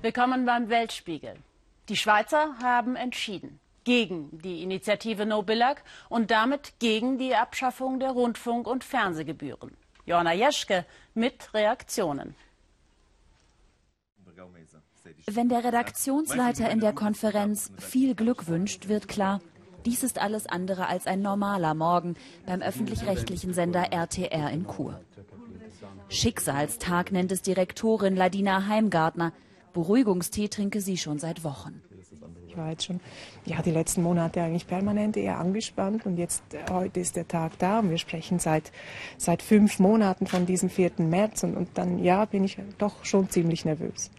Willkommen beim Weltspiegel. Die Schweizer haben entschieden gegen die Initiative No Billag und damit gegen die Abschaffung der Rundfunk- und Fernsehgebühren. Joanna Jeschke mit Reaktionen. Wenn der Redaktionsleiter in der Konferenz viel Glück wünscht, wird klar, dies ist alles andere als ein normaler Morgen beim öffentlich-rechtlichen Sender RTR in Chur. Schicksalstag nennt es Direktorin Ladina Heimgartner. Beruhigungstee trinke sie schon seit Wochen. Ich war jetzt schon ja, die letzten Monate eigentlich permanent eher angespannt und jetzt äh, heute ist der Tag da und wir sprechen seit, seit fünf Monaten von diesem 4. März und, und dann ja, bin ich doch schon ziemlich nervös.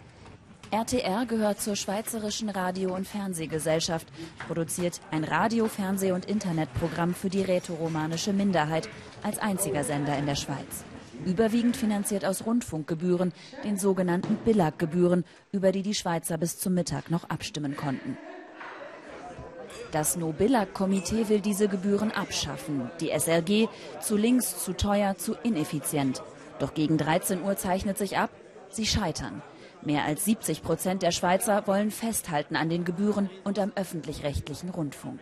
RTR gehört zur Schweizerischen Radio- und Fernsehgesellschaft, produziert ein Radio-, Fernseh- und Internetprogramm für die rätoromanische Minderheit als einziger Sender in der Schweiz. Überwiegend finanziert aus Rundfunkgebühren, den sogenannten Billag-Gebühren, über die die Schweizer bis zum Mittag noch abstimmen konnten. Das No-Billag-Komitee will diese Gebühren abschaffen. Die SRG zu links, zu teuer, zu ineffizient. Doch gegen 13 Uhr zeichnet sich ab, sie scheitern. Mehr als 70 Prozent der Schweizer wollen festhalten an den Gebühren und am öffentlich-rechtlichen Rundfunk.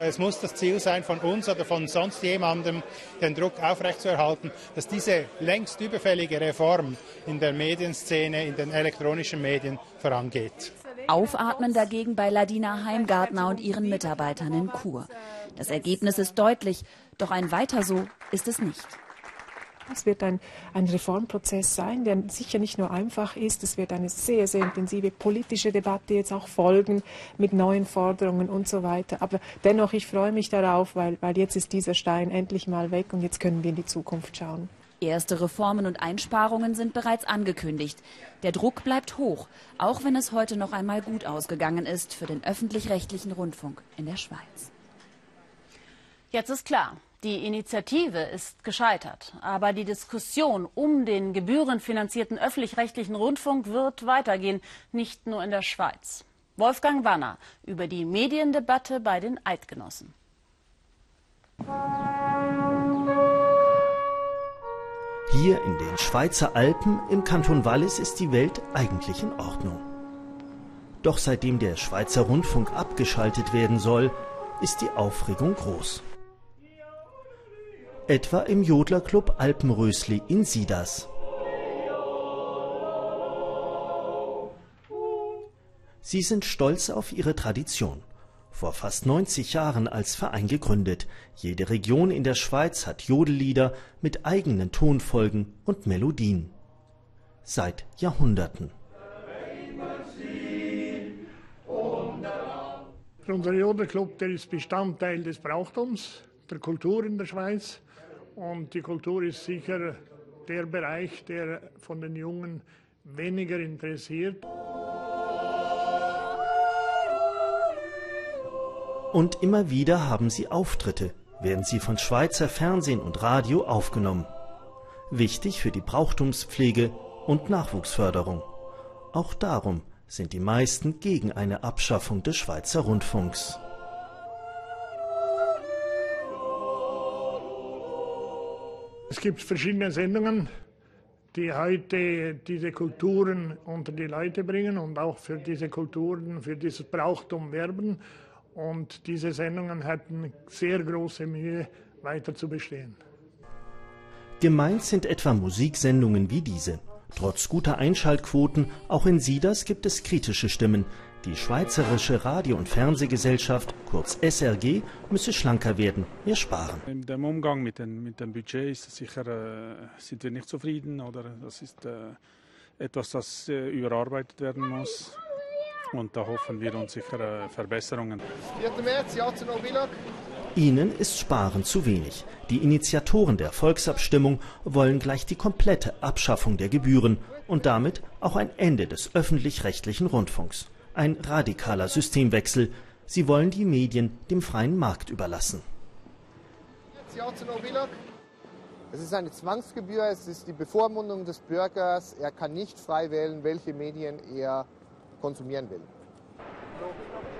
Es muss das Ziel sein von uns oder von sonst jemandem, den Druck aufrechtzuerhalten, dass diese längst überfällige Reform in der Medienszene, in den elektronischen Medien vorangeht. Aufatmen dagegen bei Ladina Heimgartner und ihren Mitarbeitern in Chur. Das Ergebnis ist deutlich, doch ein Weiter so ist es nicht. Es wird ein, ein Reformprozess sein, der sicher nicht nur einfach ist. Es wird eine sehr, sehr intensive politische Debatte jetzt auch folgen mit neuen Forderungen und so weiter. Aber dennoch, ich freue mich darauf, weil, weil jetzt ist dieser Stein endlich mal weg und jetzt können wir in die Zukunft schauen. Erste Reformen und Einsparungen sind bereits angekündigt. Der Druck bleibt hoch, auch wenn es heute noch einmal gut ausgegangen ist für den öffentlich-rechtlichen Rundfunk in der Schweiz. Jetzt ist klar, die Initiative ist gescheitert, aber die Diskussion um den gebührenfinanzierten öffentlich-rechtlichen Rundfunk wird weitergehen, nicht nur in der Schweiz. Wolfgang Wanner über die Mediendebatte bei den Eidgenossen. Hier in den Schweizer Alpen im Kanton Wallis ist die Welt eigentlich in Ordnung. Doch seitdem der Schweizer Rundfunk abgeschaltet werden soll, ist die Aufregung groß etwa im Jodlerclub Alpenrösli in Sidas. Sie sind stolz auf ihre Tradition. Vor fast 90 Jahren als Verein gegründet. Jede Region in der Schweiz hat Jodellieder mit eigenen Tonfolgen und Melodien. Seit Jahrhunderten. Unser Jodelclub, ist Bestandteil des Brauchtums, der Kultur in der Schweiz. Und die Kultur ist sicher der Bereich, der von den Jungen weniger interessiert. Und immer wieder haben sie Auftritte, werden sie von Schweizer Fernsehen und Radio aufgenommen. Wichtig für die Brauchtumspflege und Nachwuchsförderung. Auch darum sind die meisten gegen eine Abschaffung des Schweizer Rundfunks. Es gibt verschiedene Sendungen, die heute diese Kulturen unter die Leute bringen und auch für diese Kulturen, für dieses Brauchtum werben. Und diese Sendungen hatten sehr große Mühe, weiter zu bestehen. Gemeint sind etwa Musiksendungen wie diese. Trotz guter Einschaltquoten, auch in Sieders gibt es kritische Stimmen, die Schweizerische Radio- und Fernsehgesellschaft, kurz SRG, müsse schlanker werden, mehr sparen. In dem Umgang mit, den, mit dem Budget ist sicher, äh, sind wir nicht zufrieden oder das ist äh, etwas, das äh, überarbeitet werden muss. Und da hoffen wir uns sicher äh, Verbesserungen. 4. März, ja zu Nobilog. Ihnen ist Sparen zu wenig. Die Initiatoren der Volksabstimmung wollen gleich die komplette Abschaffung der Gebühren und damit auch ein Ende des öffentlich-rechtlichen Rundfunks ein radikaler Systemwechsel. Sie wollen die Medien dem freien Markt überlassen. Es ist eine Zwangsgebühr, es ist die Bevormundung des Bürgers. Er kann nicht frei wählen, welche Medien er konsumieren will.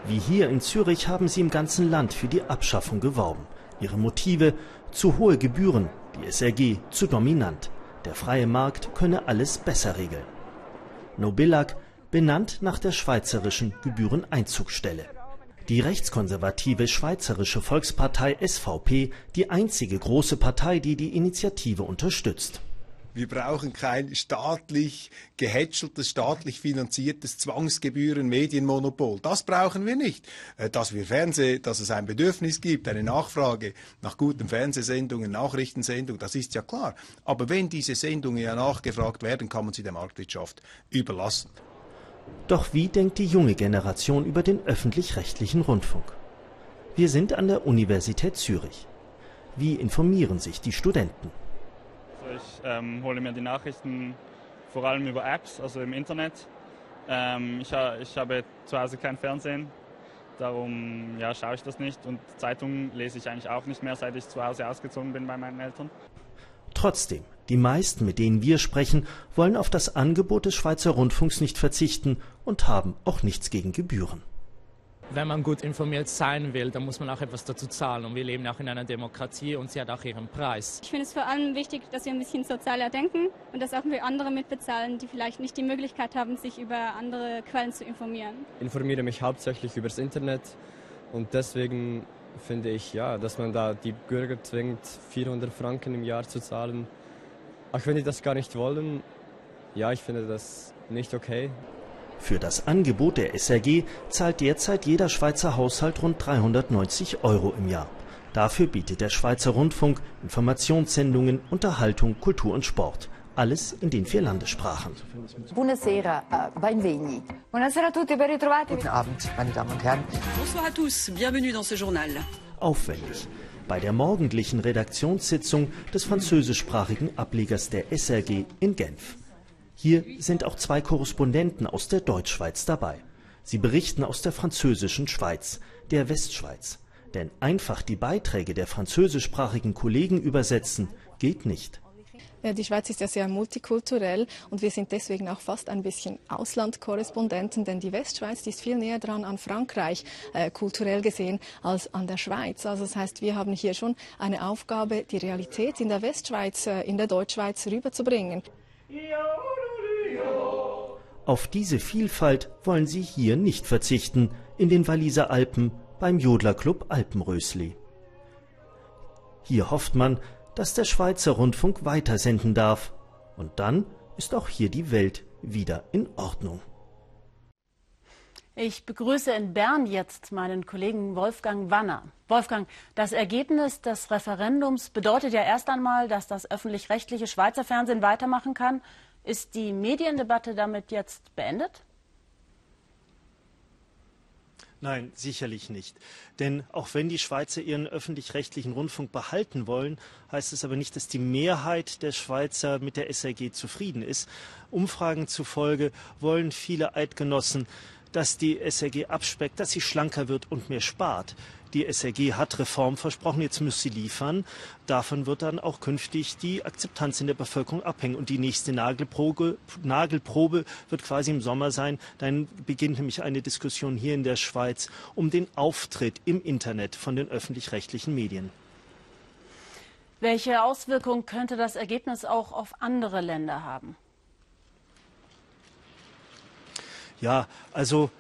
Wie hier in Zürich haben sie im ganzen Land für die Abschaffung geworben. Ihre Motive zu hohe Gebühren, die SRG zu dominant. Der freie Markt könne alles besser regeln. Nobillag benannt nach der schweizerischen Gebühreneinzugstelle. Die rechtskonservative Schweizerische Volkspartei SVP, die einzige große Partei, die die Initiative unterstützt. Wir brauchen kein staatlich gehätscheltes, staatlich finanziertes Zwangsgebühren-Medienmonopol. Das brauchen wir nicht. Äh, dass wir Fernseh, dass es ein Bedürfnis gibt, eine Nachfrage nach guten Fernsehsendungen, Nachrichtensendungen, das ist ja klar. Aber wenn diese Sendungen ja nachgefragt werden, kann man sie der Marktwirtschaft überlassen. Doch wie denkt die junge Generation über den öffentlich-rechtlichen Rundfunk? Wir sind an der Universität Zürich. Wie informieren sich die Studenten? Also ich ähm, hole mir die Nachrichten vor allem über Apps, also im Internet. Ähm, ich, ich, habe zu Hause kein Fernsehen, darum ja, schaue ich das nicht. Und Zeitungen lese ich eigentlich auch nicht mehr, seit ich zu Hause ausgezogen bin bei meinen Eltern. Trotzdem, die meisten, mit denen wir sprechen, wollen auf das Angebot des Schweizer Rundfunks nicht verzichten und haben auch nichts gegen Gebühren. Wenn man gut informiert sein will, dann muss man auch etwas dazu zahlen. Und wir leben auch in einer Demokratie und sie hat auch ihren Preis. Ich finde es vor allem wichtig, dass wir ein bisschen sozialer denken und dass auch wir andere mitbezahlen, die vielleicht nicht die Möglichkeit haben, sich über andere Quellen zu informieren. Ich informiere mich hauptsächlich über das Internet und deswegen finde ich, ja, dass man da die Bürger zwingt, 400 Franken im Jahr zu zahlen. Auch wenn die das gar nicht wollen, ja, ich finde das nicht okay. Für das Angebot der SRG zahlt derzeit jeder Schweizer Haushalt rund 390 Euro im Jahr. Dafür bietet der Schweizer Rundfunk Informationssendungen, Unterhaltung, Kultur und Sport. Alles in den vier Landessprachen. Buonasera, uh, benvegni. Buonasera a tutti, ben ritrovati. Guten Abend, meine Damen und Herren. Bonsoir à tous, bienvenue dans ce journal. Aufwendig. Bei der morgendlichen Redaktionssitzung des französischsprachigen Ablegers der SRG in Genf. Hier sind auch zwei Korrespondenten aus der Deutschschweiz dabei. Sie berichten aus der französischen Schweiz, der Westschweiz. Denn einfach die Beiträge der französischsprachigen Kollegen übersetzen geht nicht. Die Schweiz ist ja sehr multikulturell und wir sind deswegen auch fast ein bisschen Auslandkorrespondenten, denn die Westschweiz die ist viel näher dran an Frankreich äh, kulturell gesehen als an der Schweiz. Also das heißt, wir haben hier schon eine Aufgabe, die Realität in der Westschweiz, äh, in der Deutschschweiz rüberzubringen. Auf diese Vielfalt wollen sie hier nicht verzichten, in den Walliser Alpen beim Jodlerclub Alpenrösli. Hier hofft man, dass der Schweizer Rundfunk weitersenden darf. Und dann ist auch hier die Welt wieder in Ordnung. Ich begrüße in Bern jetzt meinen Kollegen Wolfgang Wanner. Wolfgang, das Ergebnis des Referendums bedeutet ja erst einmal, dass das öffentlich-rechtliche Schweizer Fernsehen weitermachen kann. Ist die Mediendebatte damit jetzt beendet? Nein, sicherlich nicht. Denn auch wenn die Schweizer ihren öffentlich-rechtlichen Rundfunk behalten wollen, heißt es aber nicht, dass die Mehrheit der Schweizer mit der SRG zufrieden ist. Umfragen zufolge wollen viele Eidgenossen dass die SRG abspeckt, dass sie schlanker wird und mehr spart. Die SRG hat Reform versprochen, jetzt muss sie liefern. Davon wird dann auch künftig die Akzeptanz in der Bevölkerung abhängen. Und die nächste Nagelprobe, Nagelprobe wird quasi im Sommer sein. Dann beginnt nämlich eine Diskussion hier in der Schweiz um den Auftritt im Internet von den öffentlich-rechtlichen Medien. Welche Auswirkungen könnte das Ergebnis auch auf andere Länder haben? Ja, also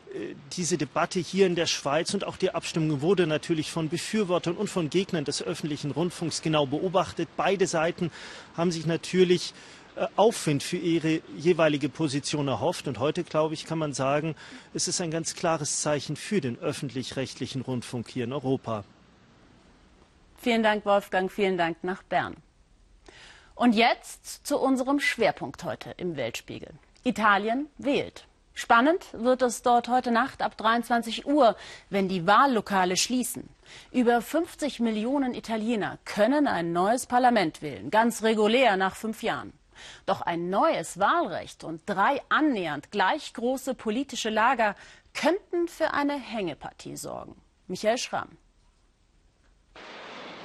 diese Debatte hier in der Schweiz und auch die Abstimmung wurde natürlich von Befürwortern und von Gegnern des öffentlichen Rundfunks genau beobachtet. Beide Seiten haben sich natürlich äh, Aufwind für ihre jeweilige Position erhofft. Und heute, glaube ich, kann man sagen, es ist ein ganz klares Zeichen für den öffentlich-rechtlichen Rundfunk hier in Europa. Vielen Dank, Wolfgang. Vielen Dank nach Bern. Und jetzt zu unserem Schwerpunkt heute im Weltspiegel. Italien wählt. Spannend wird es dort heute Nacht ab 23 Uhr, wenn die Wahllokale schließen. Über 50 Millionen Italiener können ein neues Parlament wählen, ganz regulär nach fünf Jahren. Doch ein neues Wahlrecht und drei annähernd gleich große politische Lager könnten für eine Hängepartie sorgen. Michael Schramm.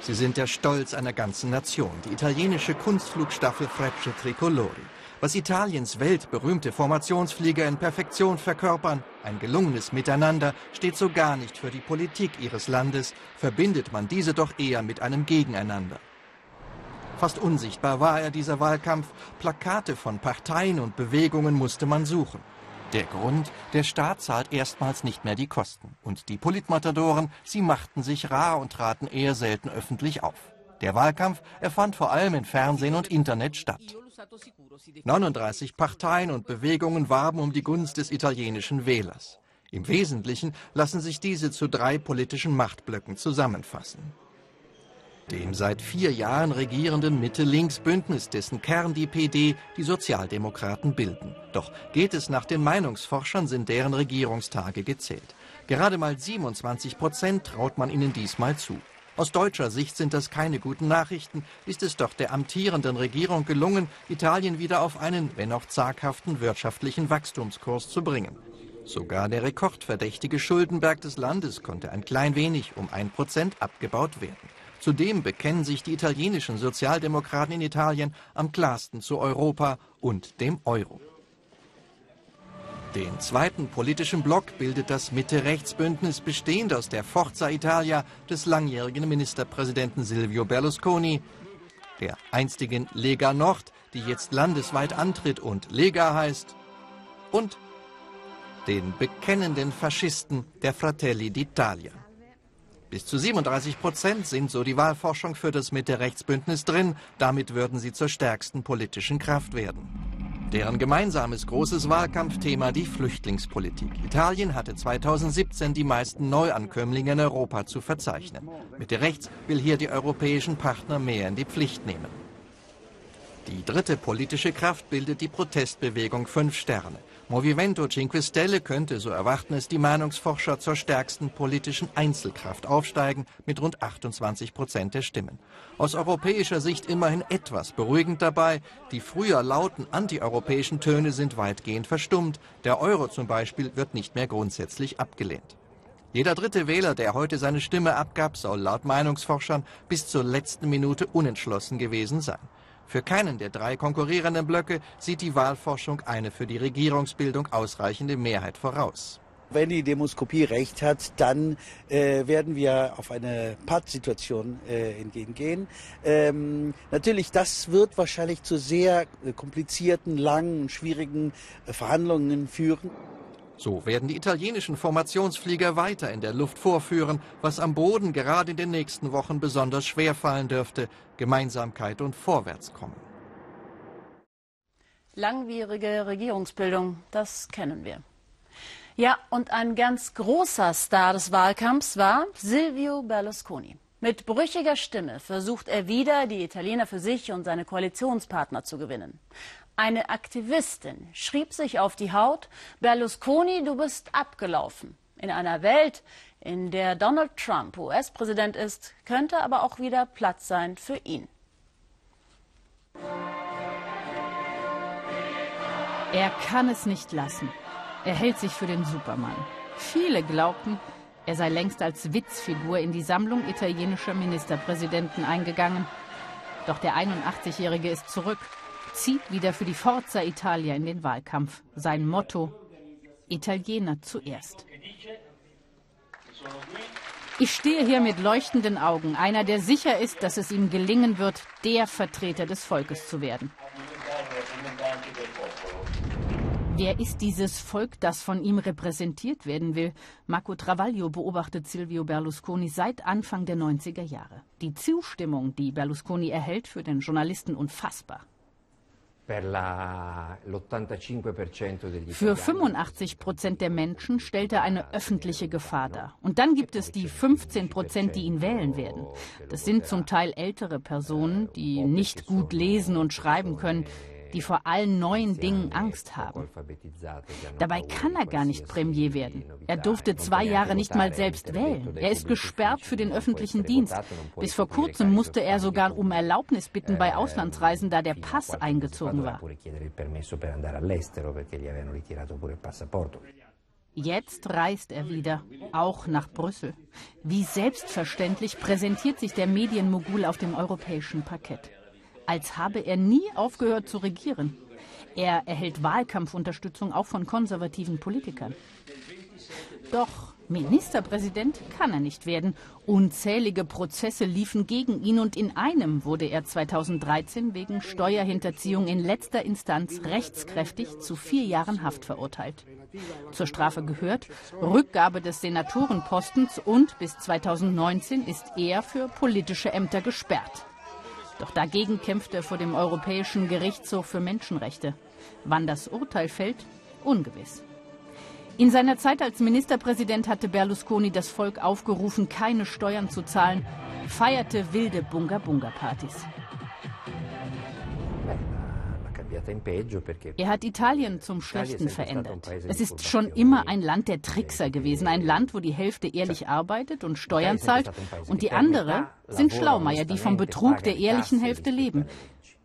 Sie sind der Stolz einer ganzen Nation, die italienische Kunstflugstaffel Frecce Tricolori. Was Italiens weltberühmte Formationsflieger in Perfektion verkörpern, ein gelungenes Miteinander, steht so gar nicht für die Politik ihres Landes, verbindet man diese doch eher mit einem Gegeneinander. Fast unsichtbar war er, dieser Wahlkampf. Plakate von Parteien und Bewegungen musste man suchen. Der Grund, der Staat zahlt erstmals nicht mehr die Kosten. Und die Politmatadoren, sie machten sich rar und traten eher selten öffentlich auf. Der Wahlkampf, er fand vor allem in Fernsehen und Internet statt. 39 Parteien und Bewegungen warben um die Gunst des italienischen Wählers. Im Wesentlichen lassen sich diese zu drei politischen Machtblöcken zusammenfassen. Dem seit vier Jahren regierenden Mitte-Links-Bündnis, dessen Kern die PD, die Sozialdemokraten bilden. Doch geht es nach den Meinungsforschern, sind deren Regierungstage gezählt. Gerade mal 27 Prozent traut man ihnen diesmal zu. Aus deutscher Sicht sind das keine guten Nachrichten, ist es doch der amtierenden Regierung gelungen, Italien wieder auf einen, wenn auch zaghaften wirtschaftlichen Wachstumskurs zu bringen. Sogar der rekordverdächtige Schuldenberg des Landes konnte ein klein wenig um ein Prozent abgebaut werden. Zudem bekennen sich die italienischen Sozialdemokraten in Italien am klarsten zu Europa und dem Euro. Den zweiten politischen Block bildet das Mitte-Rechts-Bündnis bestehend aus der Forza Italia des langjährigen Ministerpräsidenten Silvio Berlusconi, der einstigen Lega Nord, die jetzt landesweit antritt und Lega heißt, und den bekennenden Faschisten der Fratelli d'Italia. Bis zu 37 Prozent sind, so die Wahlforschung, für das Mitte-Rechts-Bündnis drin. Damit würden sie zur stärksten politischen Kraft werden. Deren gemeinsames großes Wahlkampfthema die Flüchtlingspolitik. Italien hatte 2017 die meisten Neuankömmlinge in Europa zu verzeichnen. Mitte rechts will hier die europäischen Partner mehr in die Pflicht nehmen. Die dritte politische Kraft bildet die Protestbewegung Fünf Sterne. Movimento Cinque Stelle könnte, so erwarten es die Meinungsforscher, zur stärksten politischen Einzelkraft aufsteigen mit rund 28 Prozent der Stimmen. Aus europäischer Sicht immerhin etwas beruhigend dabei. Die früher lauten antieuropäischen Töne sind weitgehend verstummt. Der Euro zum Beispiel wird nicht mehr grundsätzlich abgelehnt. Jeder dritte Wähler, der heute seine Stimme abgab, soll laut Meinungsforschern bis zur letzten Minute unentschlossen gewesen sein. Für keinen der drei konkurrierenden Blöcke sieht die Wahlforschung eine für die Regierungsbildung ausreichende Mehrheit voraus. Wenn die Demoskopie recht hat, dann äh, werden wir auf eine Pattsituation äh, entgegengehen. Ähm, natürlich, das wird wahrscheinlich zu sehr äh, komplizierten, langen, schwierigen äh, Verhandlungen führen. So werden die italienischen Formationsflieger weiter in der Luft vorführen, was am Boden gerade in den nächsten Wochen besonders schwer fallen dürfte. Gemeinsamkeit und Vorwärtskommen. Langwierige Regierungsbildung, das kennen wir. Ja, und ein ganz großer Star des Wahlkampfs war Silvio Berlusconi. Mit brüchiger Stimme versucht er wieder, die Italiener für sich und seine Koalitionspartner zu gewinnen. Eine Aktivistin schrieb sich auf die Haut, Berlusconi, du bist abgelaufen. In einer Welt, in der Donald Trump US-Präsident ist, könnte aber auch wieder Platz sein für ihn. Er kann es nicht lassen. Er hält sich für den Supermann. Viele glaubten, er sei längst als Witzfigur in die Sammlung italienischer Ministerpräsidenten eingegangen. Doch der 81-Jährige ist zurück zieht wieder für die Forza Italia in den Wahlkampf. Sein Motto Italiener zuerst. Ich stehe hier mit leuchtenden Augen, einer, der sicher ist, dass es ihm gelingen wird, der Vertreter des Volkes zu werden. Wer ist dieses Volk, das von ihm repräsentiert werden will? Marco Travaglio beobachtet Silvio Berlusconi seit Anfang der 90er Jahre. Die Zustimmung, die Berlusconi erhält, für den Journalisten unfassbar. Für 85 Prozent der Menschen stellt er eine öffentliche Gefahr dar. Und dann gibt es die 15 Prozent, die ihn wählen werden. Das sind zum Teil ältere Personen, die nicht gut lesen und schreiben können, die vor allen neuen Dingen Angst haben. Dabei kann er gar nicht Premier werden. Er durfte zwei Jahre nicht mal selbst wählen. Er ist gesperrt für den öffentlichen Dienst. Bis vor kurzem musste er sogar um Erlaubnis bitten bei Auslandsreisen, da der Pass eingezogen war. Jetzt reist er wieder, auch nach Brüssel. Wie selbstverständlich präsentiert sich der Medienmogul auf dem europäischen Parkett als habe er nie aufgehört zu regieren. Er erhält Wahlkampfunterstützung auch von konservativen Politikern. Doch Ministerpräsident kann er nicht werden. Unzählige Prozesse liefen gegen ihn und in einem wurde er 2013 wegen Steuerhinterziehung in letzter Instanz rechtskräftig zu vier Jahren Haft verurteilt. Zur Strafe gehört Rückgabe des Senatorenpostens und bis 2019 ist er für politische Ämter gesperrt. Doch dagegen kämpft er vor dem Europäischen Gerichtshof für Menschenrechte. Wann das Urteil fällt, ungewiss. In seiner Zeit als Ministerpräsident hatte Berlusconi das Volk aufgerufen, keine Steuern zu zahlen, feierte wilde Bunga-Bunga-Partys. Er hat Italien zum Schlechten verändert. Es ist schon immer ein Land der Trickser gewesen, ein Land, wo die Hälfte ehrlich arbeitet und Steuern zahlt und die andere sind Schlaumeier, die vom Betrug der ehrlichen Hälfte leben.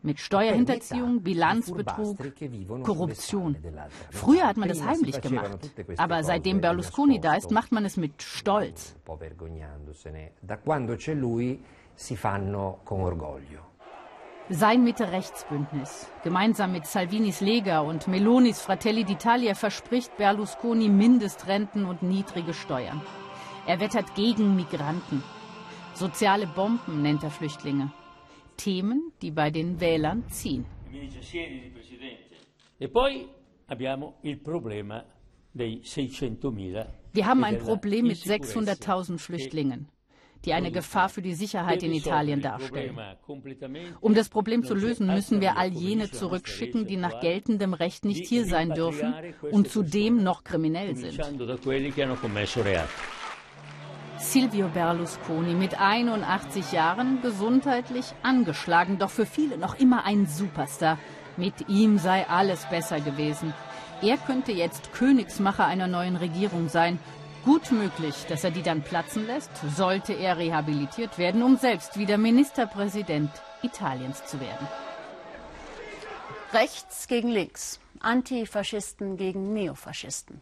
Mit Steuerhinterziehung, Bilanzbetrug, Korruption. Früher hat man das heimlich gemacht. Aber seitdem Berlusconi da ist, macht man es mit Stolz. Sein Mitte-Rechts-Bündnis, gemeinsam mit Salvinis Lega und Melonis Fratelli d'Italia, verspricht Berlusconi Mindestrenten und niedrige Steuern. Er wettert gegen Migranten. Soziale Bomben nennt er Flüchtlinge. Themen, die bei den Wählern ziehen. E Wir haben ein Problem mit 600.000 Flüchtlingen die eine Gefahr für die Sicherheit in Italien darstellen. Um das Problem zu lösen, müssen wir all jene zurückschicken, die nach geltendem Recht nicht hier sein dürfen und zudem noch kriminell sind. Silvio Berlusconi mit 81 Jahren gesundheitlich angeschlagen, doch für viele noch immer ein Superstar. Mit ihm sei alles besser gewesen. Er könnte jetzt Königsmacher einer neuen Regierung sein Gut möglich, dass er die dann platzen lässt, sollte er rehabilitiert werden, um selbst wieder Ministerpräsident Italiens zu werden. Rechts gegen links, Antifaschisten gegen Neofaschisten.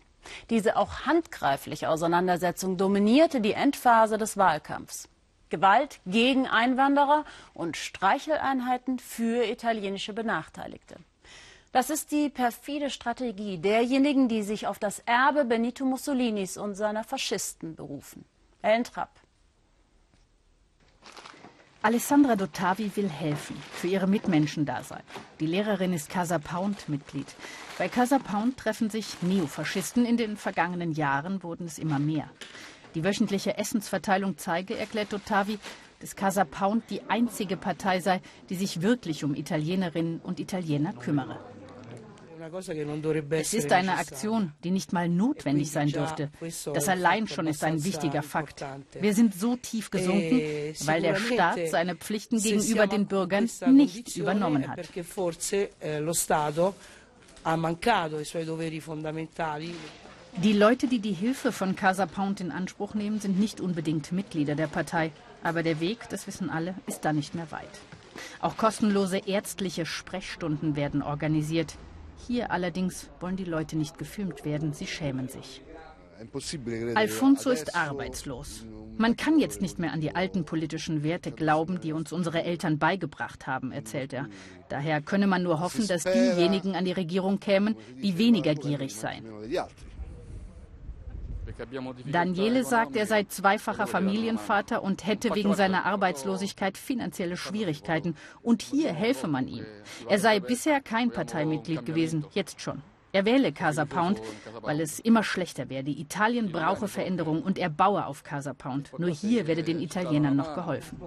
Diese auch handgreifliche Auseinandersetzung dominierte die Endphase des Wahlkampfs. Gewalt gegen Einwanderer und Streicheleinheiten für italienische Benachteiligte. Das ist die perfide Strategie derjenigen, die sich auf das Erbe Benito Mussolinis und seiner Faschisten berufen. Ellen Trapp. Alessandra Dottavi will helfen, für ihre Mitmenschen da sein. Die Lehrerin ist Casa Pound Mitglied. Bei Casa Pound treffen sich Neofaschisten. In den vergangenen Jahren wurden es immer mehr. Die wöchentliche Essensverteilung zeige, erklärt Dottavi, dass Casa Pound die einzige Partei sei, die sich wirklich um Italienerinnen und Italiener kümmere. Es ist eine Aktion, die nicht mal notwendig sein dürfte. Das allein schon ist ein wichtiger Fakt. Wir sind so tief gesunken, weil der Staat seine Pflichten gegenüber den Bürgern nicht übernommen hat. Die Leute, die die Hilfe von Casa Pound in Anspruch nehmen, sind nicht unbedingt Mitglieder der Partei. Aber der Weg, das wissen alle, ist da nicht mehr weit. Auch kostenlose ärztliche Sprechstunden werden organisiert. Hier allerdings wollen die Leute nicht gefilmt werden, sie schämen sich. Alfonso ist arbeitslos. Man kann jetzt nicht mehr an die alten politischen Werte glauben, die uns unsere Eltern beigebracht haben, erzählt er. Daher könne man nur hoffen, dass diejenigen an die Regierung kämen, die weniger gierig seien. Daniele sagt, er sei zweifacher Familienvater und hätte wegen seiner Arbeitslosigkeit finanzielle Schwierigkeiten. Und hier helfe man ihm. Er sei bisher kein Parteimitglied gewesen, jetzt schon. Er wähle Casa Pound, weil es immer schlechter werde. Italien brauche Veränderung und er baue auf Casa Pound. Nur hier werde den Italienern noch geholfen.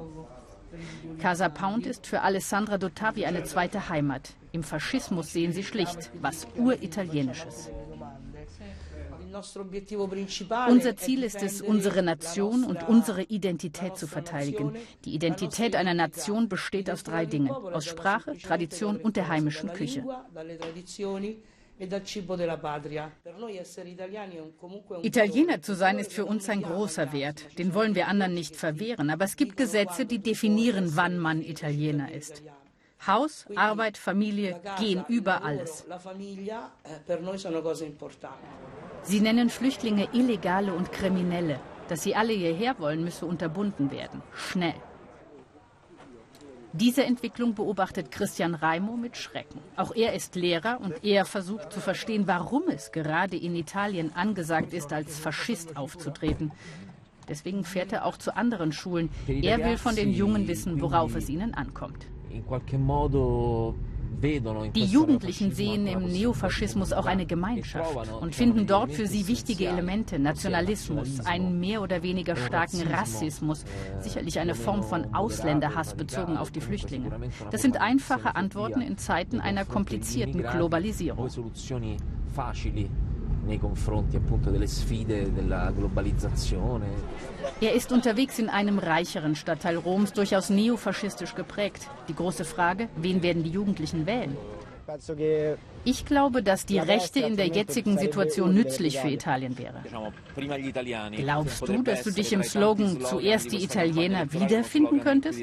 Casa Pound ist für Alessandra Dottavi eine zweite Heimat. Im Faschismus sehen sie schlicht was Uritalienisches. Unser Ziel ist es, unsere Nation und unsere Identität zu verteidigen. Die Identität einer Nation besteht aus drei Dingen, aus Sprache, Tradition und der heimischen Küche. E Italiener zu sein ist für uns ein großer Wert. Den wollen wir anderen nicht verwehren. Aber es gibt Gesetze, die definieren, wann man Italiener ist. Haus, Arbeit, Familie gehen über alles. Sie nennen Flüchtlinge Illegale und Kriminelle. Dass sie alle hierher wollen, müsse unterbunden werden. Schnell. Diese Entwicklung beobachtet Christian Raimo mit Schrecken. Auch er ist Lehrer und er versucht zu verstehen, warum es gerade in Italien angesagt ist, als Faschist aufzutreten. Deswegen fährt er auch zu anderen Schulen. Er will von den Jungen wissen, worauf es ihnen ankommt. Die Jugendlichen sehen im Neofaschismus auch eine Gemeinschaft und finden dort für sie wichtige Elemente, Nationalismus, einen mehr oder weniger starken Rassismus, sicherlich eine Form von Ausländerhass bezogen auf die Flüchtlinge. Das sind einfache Antworten in Zeiten einer komplizierten Globalisierung nei confronti appunto delle sfide della globalizzazione. Er ist unterwegs in einem reicheren Stadtteil Roms, durchaus neofaschistisch geprägt. Die große Frage, wen werden die Jugendlichen wählen? Ich glaube, dass die Rechte in der jetzigen Situation nützlich für Italien wäre. Glaubst du, dass du dich im Slogan zuerst die Italiener wiederfinden könntest?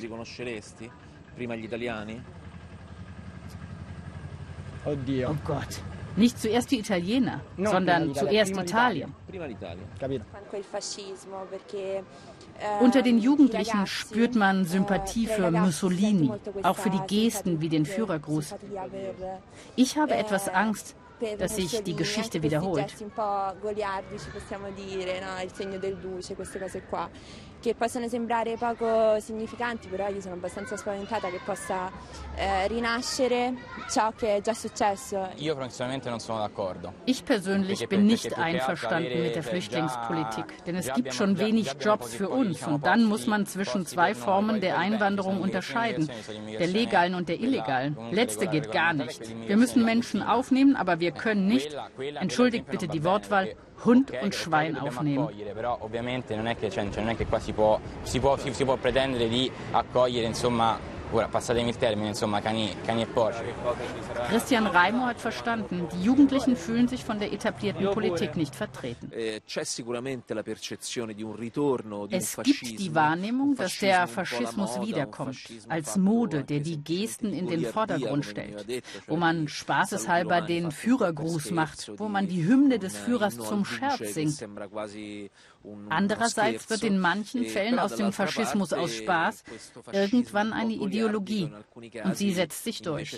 Oh Gott. Nicht zuerst die Italiener, no, sondern zuerst Italien. Unter den Jugendlichen spürt man Sympathie für Mussolini, auch für die Gesten wie den Führergruß. Ich habe etwas Angst, dass sich die Geschichte wiederholt. Che possono sembrare poco significanti, però io sono abbastanza spaventata che possa eh, rinascere ciò che è già successo. Io personalmente non sono d'accordo. Ich persönlich bin nicht einverstanden mit der Flüchtlingspolitik, denn es gibt schon wenig Jobs für uns und dann muss man zwischen zwei Formen der Einwanderung unterscheiden, der legalen und der illegalen. Letzte geht gar nicht. Wir müssen Menschen aufnehmen, aber wir können nicht, entschuldigt bitte die Wortwahl, Hund und Schwein aufnehmen. Però ovviamente non è che, cioè, non è che qua si può, si può, si può pretendere di accogliere insomma Oder passatemi il termine, insomma, cani, cani e porci. Christian Raimo hat verstanden, die Jugendlichen fühlen sich von der etablierten Politik nicht vertreten. Eh, es gibt die Wahrnehmung, dass der Faschismus wiederkommt, als Mode, der die Gesten in den Vordergrund stellt, wo man spaßeshalber den Führergruß macht, wo man die Hymne des Führers zum Scherz singt. Andererseits wird in manchen Fällen aus dem Faschismus aus Spaß irgendwann eine Ideologie und sie setzt sich durch.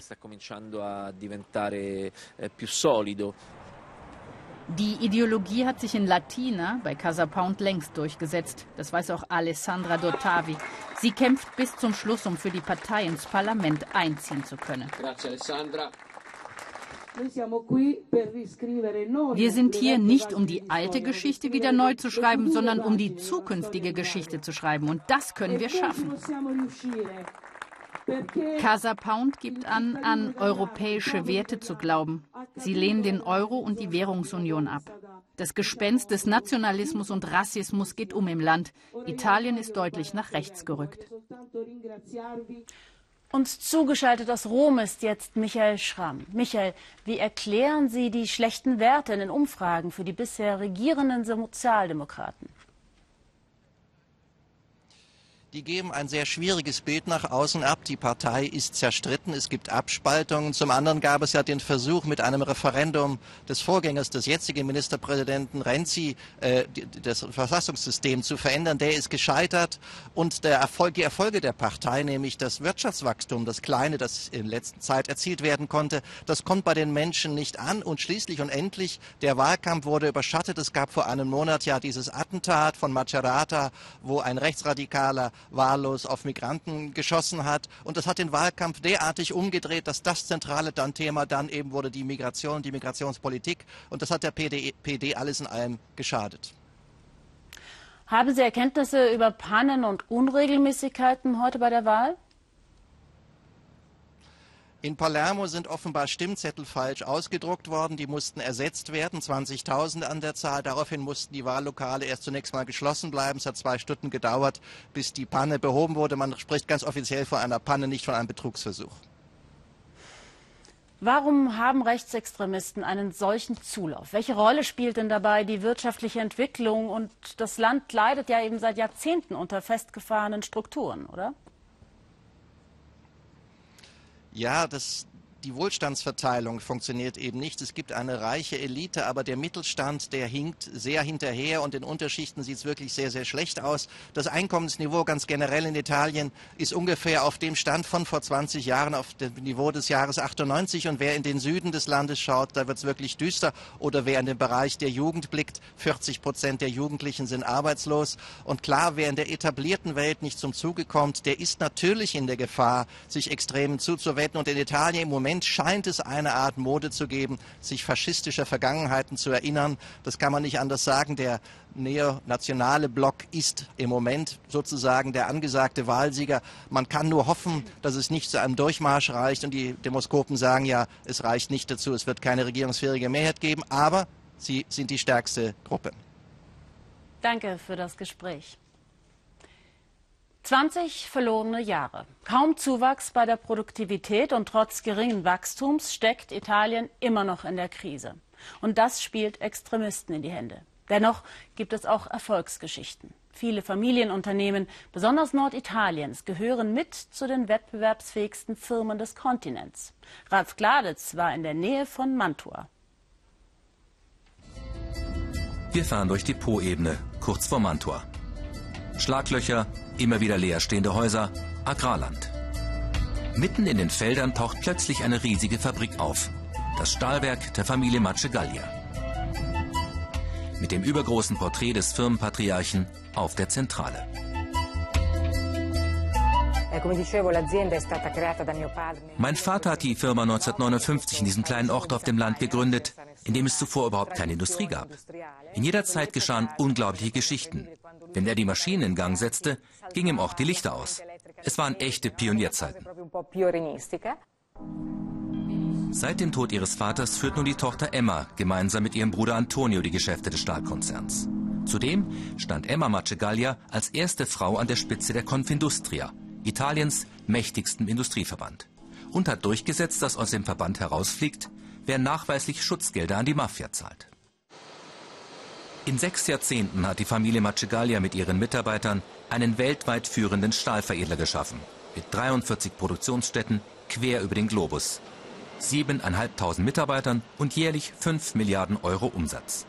Die Ideologie hat sich in Latina bei Casa Pound längst durchgesetzt. Das weiß auch Alessandra Dottavi. Sie kämpft bis zum Schluss, um für die Partei ins Parlament einziehen zu können. Grazie, Alessandra. Wir sind hier nicht, um die alte Geschichte wieder neu zu schreiben, sondern um die zukünftige Geschichte zu schreiben. Und das können wir schaffen. Casa Pound gibt an, an europäische Werte zu glauben. Sie lehnen den Euro und die Währungsunion ab. Das Gespenst des Nationalismus und Rassismus geht um im Land. Italien ist deutlich nach rechts gerückt. Uns zugeschaltet aus Rom ist jetzt Michael Schramm. Michael, wie erklären Sie die schlechten Werte in den Umfragen für die bisher regierenden Sozialdemokraten? Die geben ein sehr schwieriges Bild nach außen ab. Die Partei ist zerstritten, es gibt Abspaltungen. Zum anderen gab es ja den Versuch mit einem Referendum des Vorgängers des jetzigen Ministerpräsidenten Renzi, äh, das Verfassungssystem zu verändern. Der ist gescheitert und der Erfolg, die Erfolge der Partei, nämlich das Wirtschaftswachstum, das kleine, das in letzter Zeit erzielt werden konnte, das kommt bei den Menschen nicht an. Und schließlich und endlich, der Wahlkampf wurde überschattet. Es gab vor einem Monat ja dieses Attentat von Macerata, wo ein Rechtsradikaler wahllos auf Migranten geschossen hat. Und das hat den Wahlkampf derartig umgedreht, dass das zentrale dann Thema dann eben wurde die Migration, die Migrationspolitik. Und das hat der PD, PD alles in allem geschadet. Haben Sie Erkenntnisse über Pannen und Unregelmäßigkeiten heute bei der Wahl? In Palermo sind offenbar Stimmzettel falsch ausgedruckt worden. Die mussten ersetzt werden, 20.000 an der Zahl. Daraufhin mussten die Wahllokale erst zunächst mal geschlossen bleiben. Es hat zwei Stunden gedauert, bis die Panne behoben wurde. Man spricht ganz offiziell von einer Panne, nicht von einem Betrugsversuch. Warum haben Rechtsextremisten einen solchen Zulauf? Welche Rolle spielt denn dabei die wirtschaftliche Entwicklung? Und das Land leidet ja eben seit Jahrzehnten unter festgefahrenen Strukturen, oder? Ja, das, die Wohlstandsverteilung funktioniert eben nicht. Es gibt eine reiche Elite, aber der Mittelstand, der hinkt sehr hinterher und in Unterschichten sieht es wirklich sehr, sehr schlecht aus. Das Einkommensniveau ganz generell in Italien ist ungefähr auf dem Stand von vor 20 Jahren, auf dem Niveau des Jahres 98. Und wer in den Süden des Landes schaut, da wird es wirklich düster. Oder wer in den Bereich der Jugend blickt, 40 Prozent der Jugendlichen sind arbeitslos. Und klar, wer in der etablierten Welt nicht zum Zuge kommt, der ist natürlich in der Gefahr, sich Extremen zuzuwetten. Und in Italien im Moment scheint es eine Art Mode zu geben, sich faschistischer Vergangenheiten zu erinnern. Das kann man nicht anders sagen. Der neonationale Block ist im Moment sozusagen der angesagte Wahlsieger. Man kann nur hoffen, dass es nicht zu einem Durchmarsch reicht. Und die Demoskopen sagen ja, es reicht nicht dazu. Es wird keine regierungsfähige Mehrheit geben. Aber sie sind die stärkste Gruppe. Danke für das Gespräch. 20 verlorene Jahre. Kaum Zuwachs bei der Produktivität und trotz geringen Wachstums steckt Italien immer noch in der Krise. Und das spielt Extremisten in die Hände. Dennoch gibt es auch Erfolgsgeschichten. Viele Familienunternehmen, besonders Norditaliens, gehören mit zu den wettbewerbsfähigsten Firmen des Kontinents. Ralf Gladitz war in der Nähe von Mantua. Wir fahren durch die Po-Ebene, kurz vor Mantua. Schlaglöcher, immer wieder leerstehende Häuser, Agrarland. Mitten in den Feldern taucht plötzlich eine riesige Fabrik auf. Das Stahlwerk der Familie Macegallia. Mit dem übergroßen Porträt des Firmenpatriarchen auf der Zentrale. Mein Vater hat die Firma 1959 in diesem kleinen Ort auf dem Land gegründet, in dem es zuvor überhaupt keine Industrie gab. In jeder Zeit geschahen unglaubliche Geschichten. Wenn er die Maschinen in Gang setzte, ging im Ort die Lichter aus. Es waren echte Pionierzeiten. Seit dem Tod ihres Vaters führt nun die Tochter Emma gemeinsam mit ihrem Bruder Antonio die Geschäfte des Stahlkonzerns. Zudem stand Emma Macegallia als erste Frau an der Spitze der Confindustria, Italiens mächtigstem Industrieverband, und hat durchgesetzt, dass aus dem Verband herausfliegt, wer nachweislich Schutzgelder an die Mafia zahlt. In sechs Jahrzehnten hat die Familie Macegallia mit ihren Mitarbeitern einen weltweit führenden Stahlveredler geschaffen, mit 43 Produktionsstätten quer über den Globus, 7.500 Mitarbeitern und jährlich 5 Milliarden Euro Umsatz.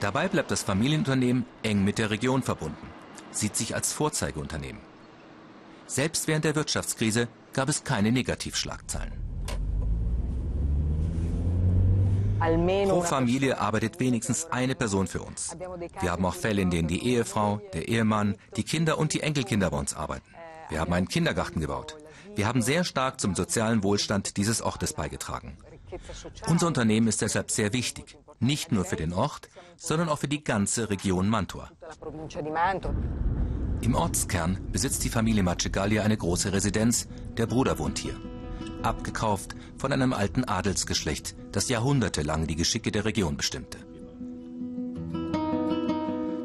Dabei bleibt das Familienunternehmen eng mit der Region verbunden, sieht sich als Vorzeigeunternehmen. Selbst während der Wirtschaftskrise gab es keine Negativschlagzeilen. Pro Familie arbeitet wenigstens eine Person für uns. Wir haben auch Fälle, in denen die Ehefrau, der Ehemann, die Kinder und die Enkelkinder bei uns arbeiten. Wir haben einen Kindergarten gebaut. Wir haben sehr stark zum sozialen Wohlstand dieses Ortes beigetragen. Unser Unternehmen ist deshalb sehr wichtig, nicht nur für den Ort, sondern auch für die ganze Region Mantua. Im Ortskern besitzt die Familie Macegallia eine große Residenz, der Bruder wohnt hier abgekauft von einem alten Adelsgeschlecht, das jahrhundertelang die Geschicke der Region bestimmte.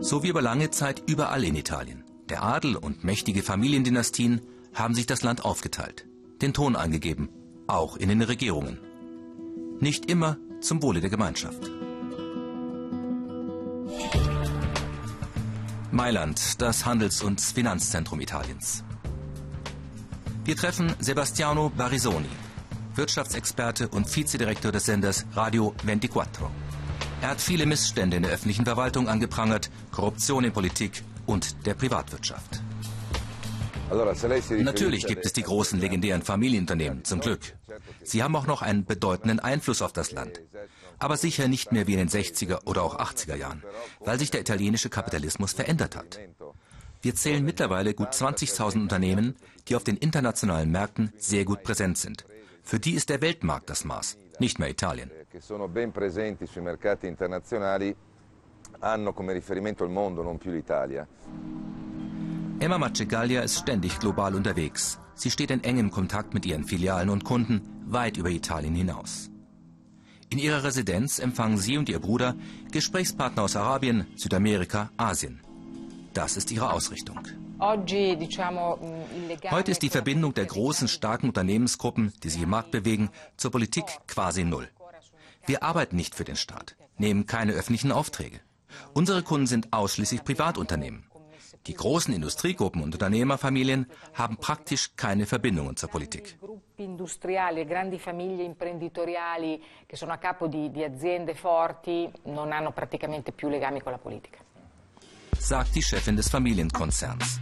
So wie über lange Zeit überall in Italien. Der Adel und mächtige Familiendynastien haben sich das Land aufgeteilt, den Ton angegeben, auch in den Regierungen. Nicht immer zum Wohle der Gemeinschaft. Mailand, das Handels- und Finanzzentrum Italiens. Wir treffen Sebastiano Barisoni, Wirtschaftsexperte und Vizedirektor des Senders Radio 24. Er hat viele Missstände in der öffentlichen Verwaltung angeprangert, Korruption in Politik und der Privatwirtschaft. Natürlich gibt es die großen legendären Familienunternehmen, zum Glück. Sie haben auch noch einen bedeutenden Einfluss auf das Land. Aber sicher nicht mehr wie in den 60er oder auch 80er Jahren, weil sich der italienische Kapitalismus verändert hat. Wir zählen mittlerweile gut 20.000 Unternehmen, die auf den internationalen Märkten sehr gut präsent sind. Für die ist der Weltmarkt das Maß, nicht mehr Italien. Emma Macegallia ist ständig global unterwegs. Sie steht in engem Kontakt mit ihren Filialen und Kunden weit über Italien hinaus. In ihrer Residenz empfangen sie und ihr Bruder Gesprächspartner aus Arabien, Südamerika, Asien. Das ist ihre Ausrichtung. Heute ist die Verbindung der großen, starken Unternehmensgruppen, die sich im Markt bewegen, zur Politik quasi null. Wir arbeiten nicht für den Staat, nehmen keine öffentlichen Aufträge. Unsere Kunden sind ausschließlich Privatunternehmen. Die großen Industriegruppen und Unternehmerfamilien haben praktisch keine Verbindungen zur Politik. industriali e grandi famiglie imprenditoriali che sono a capo di, di aziende forti non hanno praticamente più legami con la politica. Sagt die Chefin des Familienkonzerns.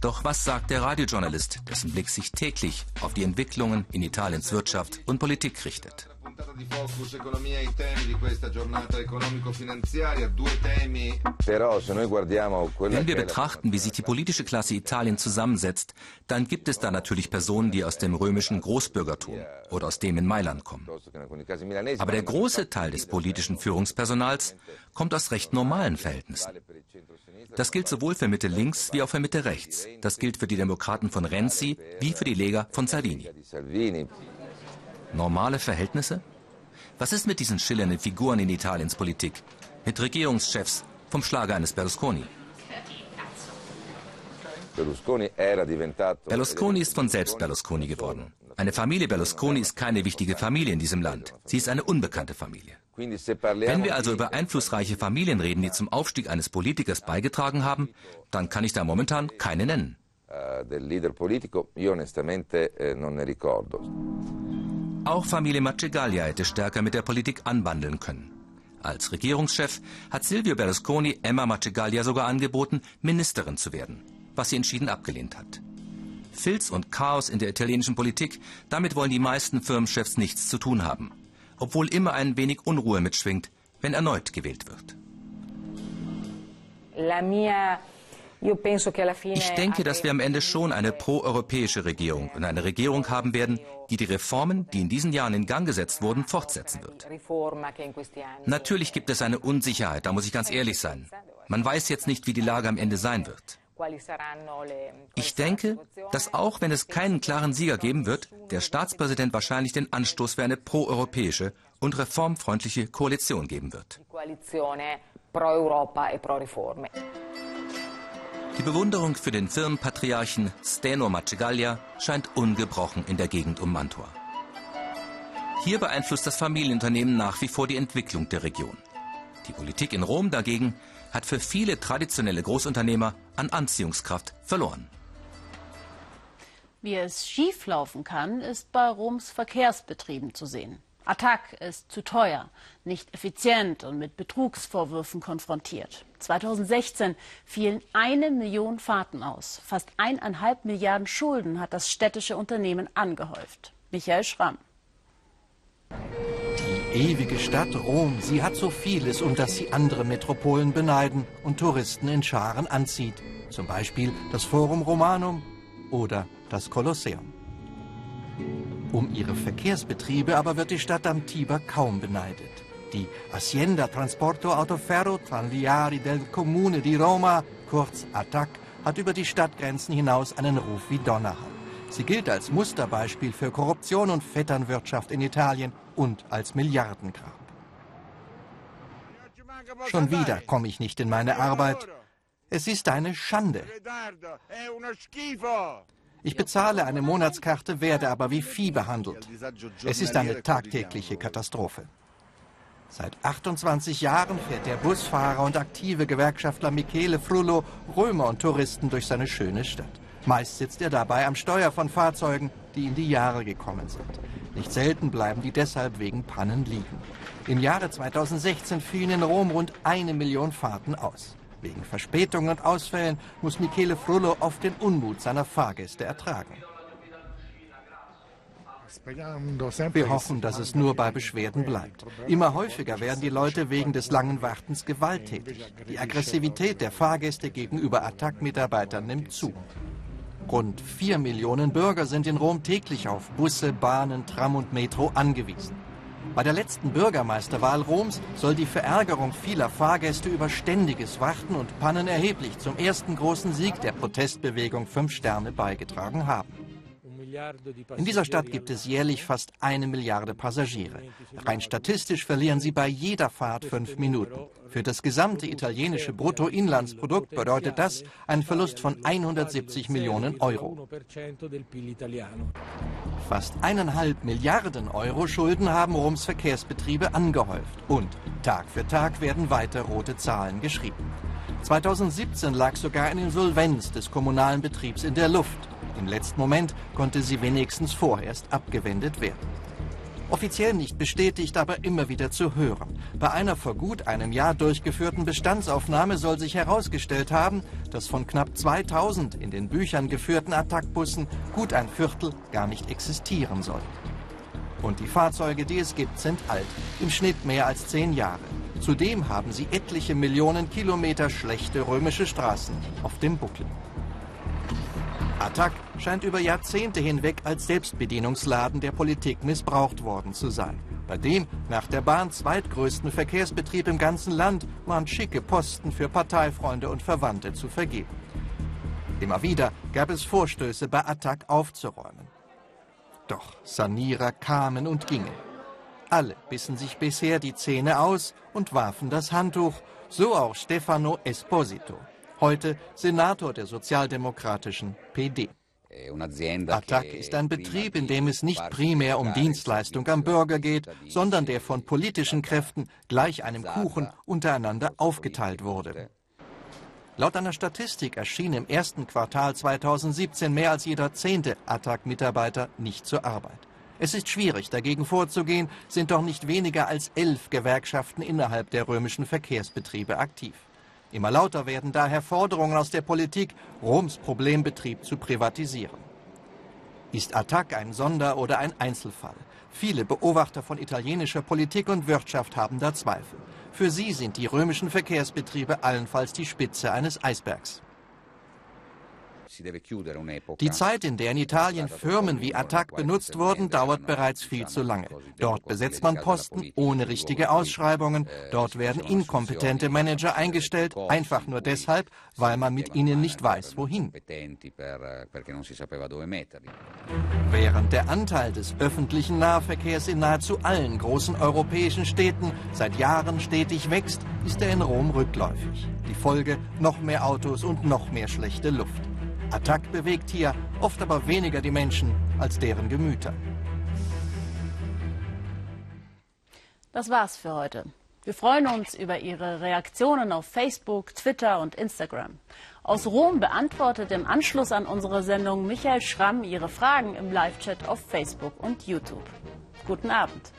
Doch was sagt der Radiojournalist, dessen Blick sich täglich auf die Entwicklungen in Italiens Wirtschaft und Politik richtet? Di Focus Economia i temi di questa giornata economico-finanziaria, due temi. Wenn wir betrachten, wie sich die politische Klasse Italien zusammensetzt, dann gibt es da natürlich Personen, die aus dem römischen Großbürgertum oder aus dem in Mailand kommen. Aber der große Teil des politischen Führungspersonals kommt aus recht normalen Verhältnissen. Das gilt sowohl für Mitte links wie auch für Mitte rechts. Das gilt für die Demokraten von Renzi wie für die Lega von Salvini. Normale Verhältnisse? Was ist mit diesen schillernden Figuren in Italiens Politik? Mit Regierungschefs vom Schlager eines Berlusconi? Berlusconi ist von selbst Berlusconi geworden. Eine Familie Berlusconi ist keine wichtige Familie in diesem Land. Sie ist eine unbekannte Familie. Wenn wir also über einflussreiche Familien reden, die zum Aufstieg eines Politikers beigetragen haben, dann kann ich da momentan keine nennen. Eh, del leader politico, io onestamente eh, non ne ricordo. Auch Familie Marcegaglia hätte stärker mit der Politik anbandeln können. Als Regierungschef hat Silvio Berlusconi Emma Marcegaglia sogar angeboten, Ministerin zu werden, was sie entschieden abgelehnt hat. Filz und Chaos in der italienischen Politik, damit wollen die meisten Firmenchefs nichts zu tun haben, obwohl immer ein wenig Unruhe mitschwingt, wenn erneut gewählt wird. Ich denke, dass wir am Ende schon eine proeuropäische Regierung und eine Regierung haben werden, die die Reformen, die in diesen Jahren in Gang gesetzt wurden, fortsetzen wird. Natürlich gibt es eine Unsicherheit, da muss ich ganz ehrlich sein. Man weiß jetzt nicht, wie die Lage am Ende sein wird. Ich denke, dass auch wenn es keinen klaren Sieger geben wird, der Staatspräsident wahrscheinlich den Anstoß für eine proeuropäische und reformfreundliche Koalition geben wird. Die Bewunderung für den Firmenpatriarchen Steno Macegaglia scheint ungebrochen in der Gegend um Mantua. Hier beeinflusst das Familienunternehmen nach wie vor die Entwicklung der Region. Die Politik in Rom dagegen hat für viele traditionelle Großunternehmer an Anziehungskraft verloren. Wie es schieflaufen kann, ist bei Roms Verkehrsbetrieben zu sehen. Attac ist zu teuer, nicht effizient und mit Betrugsvorwürfen konfrontiert. 2016 fielen eine Million Fahrten aus. Fast eineinhalb Milliarden Schulden hat das städtische Unternehmen angehäuft. Michael Schramm. Die ewige Stadt Rom, sie hat so vieles, um das sie andere Metropolen beneiden und Touristen in Scharen anzieht. Zum Beispiel das Forum Romanum oder das Kolosseum. Um ihre Verkehrsbetriebe aber wird die Stadt am Tiber kaum beneidet. Die Hacienda Transporto Autoferro Tranviari del Comune di Roma, kurz ATTAC, hat über die Stadtgrenzen hinaus einen Ruf wie Donnerhall. Sie gilt als Musterbeispiel für Korruption und Vetternwirtschaft in Italien und als Milliardengrab. Schon wieder komme ich nicht in meine Arbeit. Es ist eine Schande. Ich bezahle eine Monatskarte, werde aber wie Vieh behandelt. Es ist eine tagtägliche Katastrophe. Seit 28 Jahren fährt der Busfahrer und aktive Gewerkschaftler Michele Frullo Römer und Touristen durch seine schöne Stadt. Meist sitzt er dabei am Steuer von Fahrzeugen, die in die Jahre gekommen sind. Nicht selten bleiben die deshalb wegen Pannen liegen. Im Jahre 2016 fielen in Rom rund eine Million Fahrten aus. Wegen Verspätungen und Ausfällen muss Michele Frullo oft den Unmut seiner Fahrgäste ertragen. Wir hoffen, dass es nur bei Beschwerden bleibt. Immer häufiger werden die Leute wegen des langen Wartens gewalttätig. Die Aggressivität der Fahrgäste gegenüber Attac-Mitarbeitern nimmt zu. Rund vier Millionen Bürger sind in Rom täglich auf Busse, Bahnen, Tram und Metro angewiesen. Bei der letzten Bürgermeisterwahl Roms soll die Verärgerung vieler Fahrgäste über ständiges Warten und Pannen erheblich zum ersten großen Sieg der Protestbewegung Fünf Sterne beigetragen haben. In dieser Stadt gibt es jährlich fast eine Milliarde Passagiere. Rein statistisch verlieren sie bei jeder Fahrt fünf Minuten. Für das gesamte italienische Bruttoinlandsprodukt bedeutet das einen Verlust von 170 Millionen Euro. Fast eineinhalb Milliarden Euro Schulden haben Roms Verkehrsbetriebe angehäuft. Und Tag für Tag werden weiter rote Zahlen geschrieben. 2017 lag sogar eine Insolvenz des kommunalen Betriebs in der Luft. Im letzten Moment konnte sie wenigstens vorerst abgewendet werden. Offiziell nicht bestätigt, aber immer wieder zu hören. Bei einer vor gut einem Jahr durchgeführten Bestandsaufnahme soll sich herausgestellt haben, dass von knapp 2000 in den Büchern geführten Attackbussen gut ein Viertel gar nicht existieren soll. Und die Fahrzeuge, die es gibt, sind alt, im Schnitt mehr als zehn Jahre. Zudem haben sie etliche Millionen Kilometer schlechte römische Straßen auf dem Buckel. Attac scheint über Jahrzehnte hinweg als Selbstbedienungsladen der Politik missbraucht worden zu sein. Bei dem nach der Bahn zweitgrößten Verkehrsbetrieb im ganzen Land waren schicke Posten für Parteifreunde und Verwandte zu vergeben. Immer wieder gab es Vorstöße bei Attac aufzuräumen. Doch Sanierer kamen und gingen. Alle bissen sich bisher die Zähne aus und warfen das Handtuch, so auch Stefano Esposito heute Senator der sozialdemokratischen PD. Attac ist ein Betrieb, in dem es nicht primär um Dienstleistung am Bürger geht, sondern der von politischen Kräften gleich einem Kuchen untereinander aufgeteilt wurde. Laut einer Statistik erschien im ersten Quartal 2017 mehr als jeder zehnte Attac-Mitarbeiter nicht zur Arbeit. Es ist schwierig, dagegen vorzugehen, sind doch nicht weniger als elf Gewerkschaften innerhalb der römischen Verkehrsbetriebe aktiv. Immer lauter werden daher Forderungen aus der Politik, Roms Problembetrieb zu privatisieren. Ist Attac ein Sonder- oder ein Einzelfall? Viele Beobachter von italienischer Politik und Wirtschaft haben da Zweifel. Für sie sind die römischen Verkehrsbetriebe allenfalls die Spitze eines Eisbergs. Die Zeit, in der in Italien Firmen wie Attac benutzt wurden, dauert bereits viel zu lange. Dort besetzt man Posten ohne richtige Ausschreibungen. Dort werden inkompetente Manager eingestellt, einfach nur deshalb, weil man mit ihnen nicht weiß, wohin. Während der Anteil des öffentlichen Nahverkehrs in nahezu allen großen europäischen Städten seit Jahren stetig wächst, ist er in Rom rückläufig. Die Folge noch mehr Autos und noch mehr schlechte Luft. Attac bewegt hier oft aber weniger die Menschen als deren Gemüter. Das war's für heute. Wir freuen uns über Ihre Reaktionen auf Facebook, Twitter und Instagram. Aus Rom beantwortet im Anschluss an unsere Sendung Michael Schramm Ihre Fragen im Live-Chat auf Facebook und YouTube. Guten Abend.